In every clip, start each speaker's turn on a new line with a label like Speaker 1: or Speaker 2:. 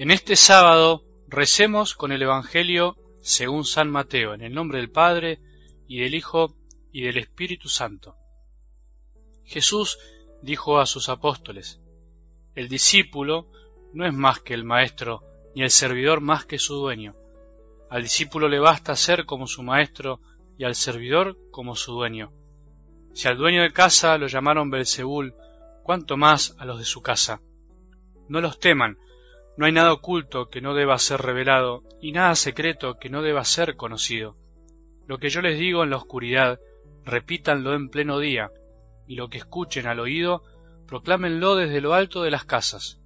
Speaker 1: En este sábado recemos con el Evangelio según San Mateo, en el nombre del Padre, y del Hijo, y del Espíritu Santo. Jesús dijo a sus apóstoles, El discípulo no es más que el maestro, ni el servidor más que su dueño. Al discípulo le basta ser como su maestro, y al servidor como su dueño. Si al dueño de casa lo llamaron Belzebul, cuánto más a los de su casa. No los teman, no hay nada oculto que no deba ser revelado, y nada secreto que no deba ser conocido. Lo que yo les digo en la oscuridad, repítanlo en pleno día, y lo que escuchen al oído, proclámenlo desde lo alto de las casas.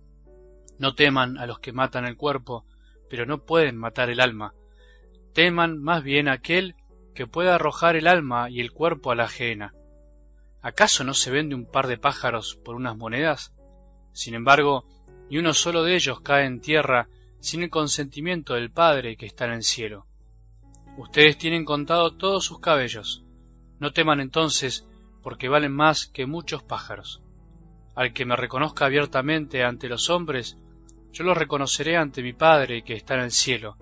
Speaker 1: No teman a los que matan el cuerpo, pero no pueden matar el alma. Teman más bien a aquel que pueda arrojar el alma y el cuerpo a la ajena. ¿Acaso no se vende un par de pájaros por unas monedas? Sin embargo, ni uno solo de ellos cae en tierra sin el consentimiento del Padre que está en el cielo. Ustedes tienen contado todos sus cabellos. No teman entonces, porque valen más que muchos pájaros. Al que me reconozca abiertamente ante los hombres, yo lo reconoceré ante mi Padre que está en el cielo.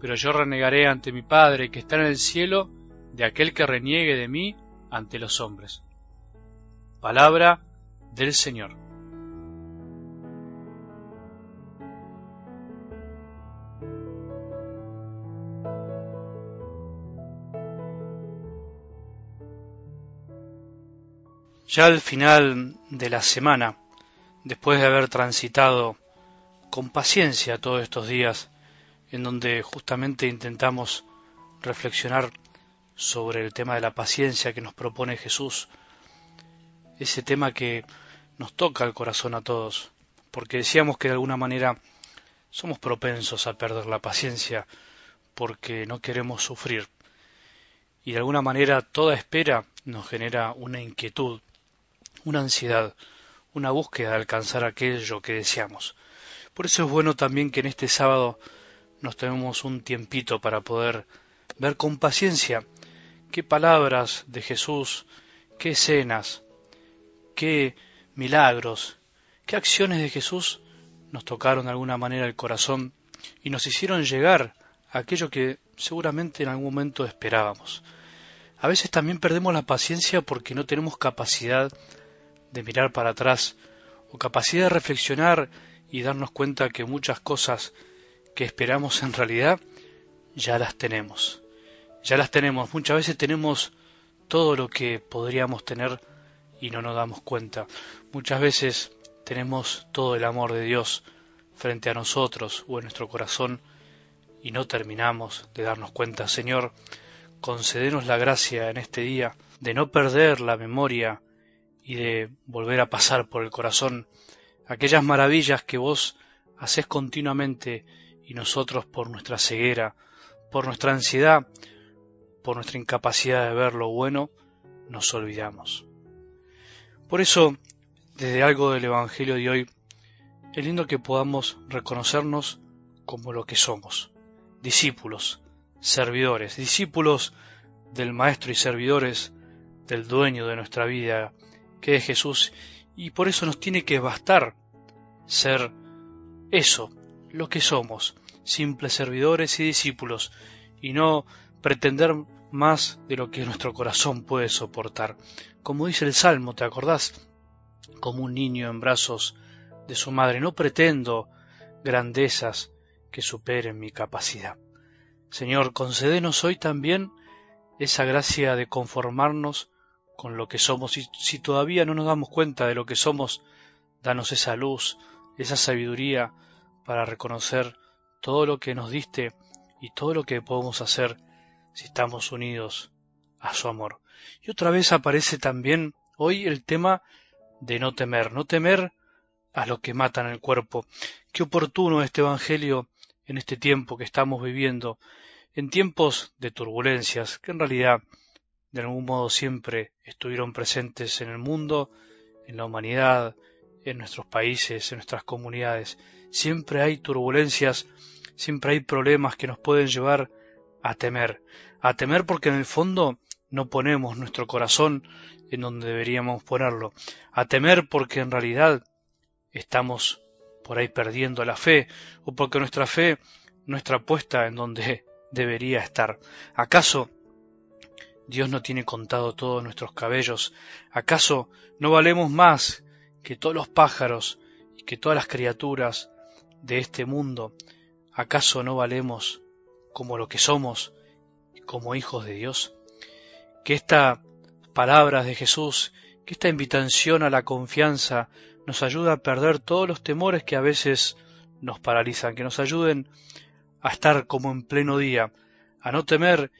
Speaker 1: Pero yo renegaré ante mi Padre que está en el cielo de aquel que reniegue de mí ante los hombres. Palabra del Señor. Ya al final de la semana, después de haber transitado con paciencia todos estos días, en donde justamente intentamos reflexionar sobre el tema de la paciencia que nos propone Jesús, ese tema que nos toca el corazón a todos, porque decíamos que de alguna manera somos propensos a perder la paciencia porque no queremos sufrir, y de alguna manera toda espera nos genera una inquietud, una ansiedad, una búsqueda de alcanzar aquello que deseamos. Por eso es bueno también que en este sábado nos tenemos un tiempito para poder ver con paciencia qué palabras de Jesús, qué escenas, qué milagros, qué acciones de Jesús nos tocaron de alguna manera el corazón y nos hicieron llegar a aquello que seguramente en algún momento esperábamos. A veces también perdemos la paciencia porque no tenemos capacidad de mirar para atrás o capacidad de reflexionar y darnos cuenta que muchas cosas que esperamos en realidad ya las tenemos. Ya las tenemos. Muchas veces tenemos todo lo que podríamos tener y no nos damos cuenta. Muchas veces tenemos todo el amor de Dios frente a nosotros o en nuestro corazón y no terminamos de darnos cuenta. Señor, concedenos la gracia en este día de no perder la memoria y de volver a pasar por el corazón aquellas maravillas que vos haces continuamente y nosotros por nuestra ceguera, por nuestra ansiedad, por nuestra incapacidad de ver lo bueno, nos olvidamos. Por eso, desde algo del Evangelio de hoy, es lindo que podamos reconocernos como lo que somos, discípulos, servidores, discípulos del Maestro y servidores del dueño de nuestra vida, que es Jesús, y por eso nos tiene que bastar ser eso, lo que somos, simples servidores y discípulos, y no pretender más de lo que nuestro corazón puede soportar. Como dice el Salmo, ¿te acordás? Como un niño en brazos de su madre, no pretendo grandezas que superen mi capacidad. Señor, concédenos hoy también esa gracia de conformarnos con lo que somos. Y si todavía no nos damos cuenta de lo que somos, danos esa luz, esa sabiduría para reconocer todo lo que nos diste y todo lo que podemos hacer si estamos unidos a su amor. Y otra vez aparece también hoy el tema de no temer, no temer a lo que matan el cuerpo. Qué oportuno este Evangelio en este tiempo que estamos viviendo, en tiempos de turbulencias, que en realidad de algún modo siempre estuvieron presentes en el mundo, en la humanidad, en nuestros países, en nuestras comunidades. Siempre hay turbulencias, siempre hay problemas que nos pueden llevar a temer, a temer porque en el fondo no ponemos nuestro corazón en donde deberíamos ponerlo, a temer porque en realidad estamos por ahí perdiendo la fe, o porque nuestra fe no está puesta en donde debería estar. ¿Acaso Dios no tiene contado todos nuestros cabellos? ¿Acaso no valemos más que todos los pájaros y que todas las criaturas de este mundo? ¿Acaso no valemos como lo que somos, como hijos de Dios? Que estas palabras de Jesús, que esta invitación a la confianza nos ayuda a perder todos los temores que a veces nos paralizan, que nos ayuden a estar como en pleno día, a no temer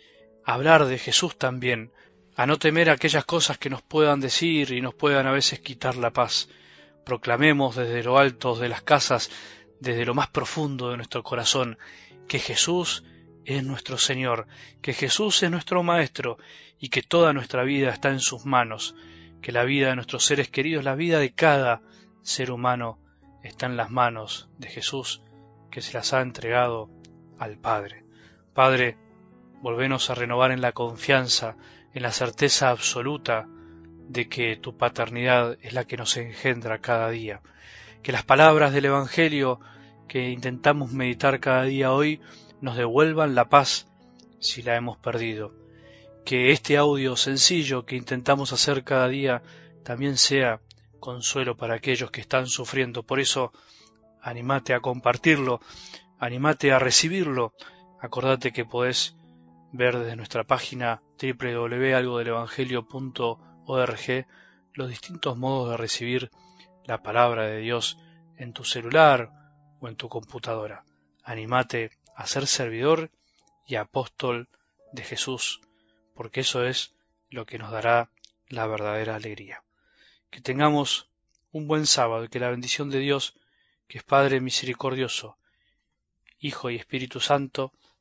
Speaker 1: hablar de Jesús también, a no temer aquellas cosas que nos puedan decir y nos puedan a veces quitar la paz. Proclamemos desde lo alto de las casas, desde lo más profundo de nuestro corazón, que Jesús es nuestro Señor, que Jesús es nuestro Maestro y que toda nuestra vida está en sus manos, que la vida de nuestros seres queridos, la vida de cada ser humano está en las manos de Jesús que se las ha entregado al Padre. Padre, volvenos a renovar en la confianza, en la certeza absoluta de que tu paternidad es la que nos engendra cada día. Que las palabras del Evangelio que intentamos meditar cada día hoy nos devuelvan la paz si la hemos perdido. Que este audio sencillo que intentamos hacer cada día también sea consuelo para aquellos que están sufriendo. Por eso, animate a compartirlo, animate a recibirlo. Acordate que podés ver desde nuestra página www.algodelevangelio.org los distintos modos de recibir la palabra de Dios en tu celular o en tu computadora. Animate a ser servidor y apóstol de Jesús, porque eso es lo que nos dará la verdadera alegría. Que tengamos un buen sábado y que la bendición de Dios, que es Padre misericordioso, Hijo y Espíritu Santo,